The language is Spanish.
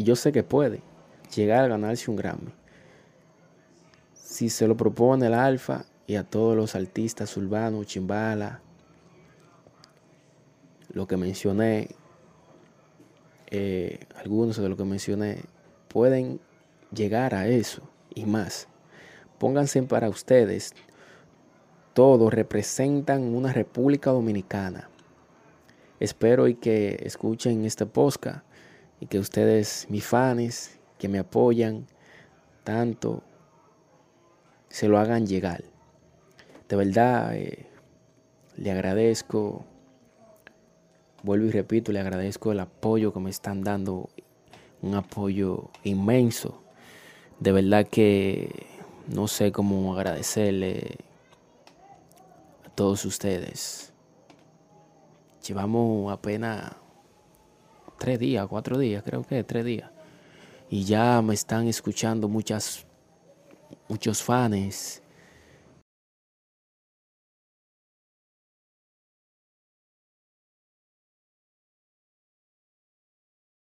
Y yo sé que puede llegar a ganarse un Grammy. Si se lo propone el Alfa y a todos los artistas urbanos, Chimbala, lo que mencioné, eh, algunos de lo que mencioné, pueden llegar a eso y más. Pónganse para ustedes, todos representan una República Dominicana. Espero y que escuchen este podcast y que ustedes, mis fans, que me apoyan tanto, se lo hagan llegar. De verdad, eh, le agradezco, vuelvo y repito, le agradezco el apoyo que me están dando, un apoyo inmenso. De verdad que no sé cómo agradecerle a todos ustedes. Llevamos apenas tres días, cuatro días, creo que tres días. Y ya me están escuchando muchas, muchos fans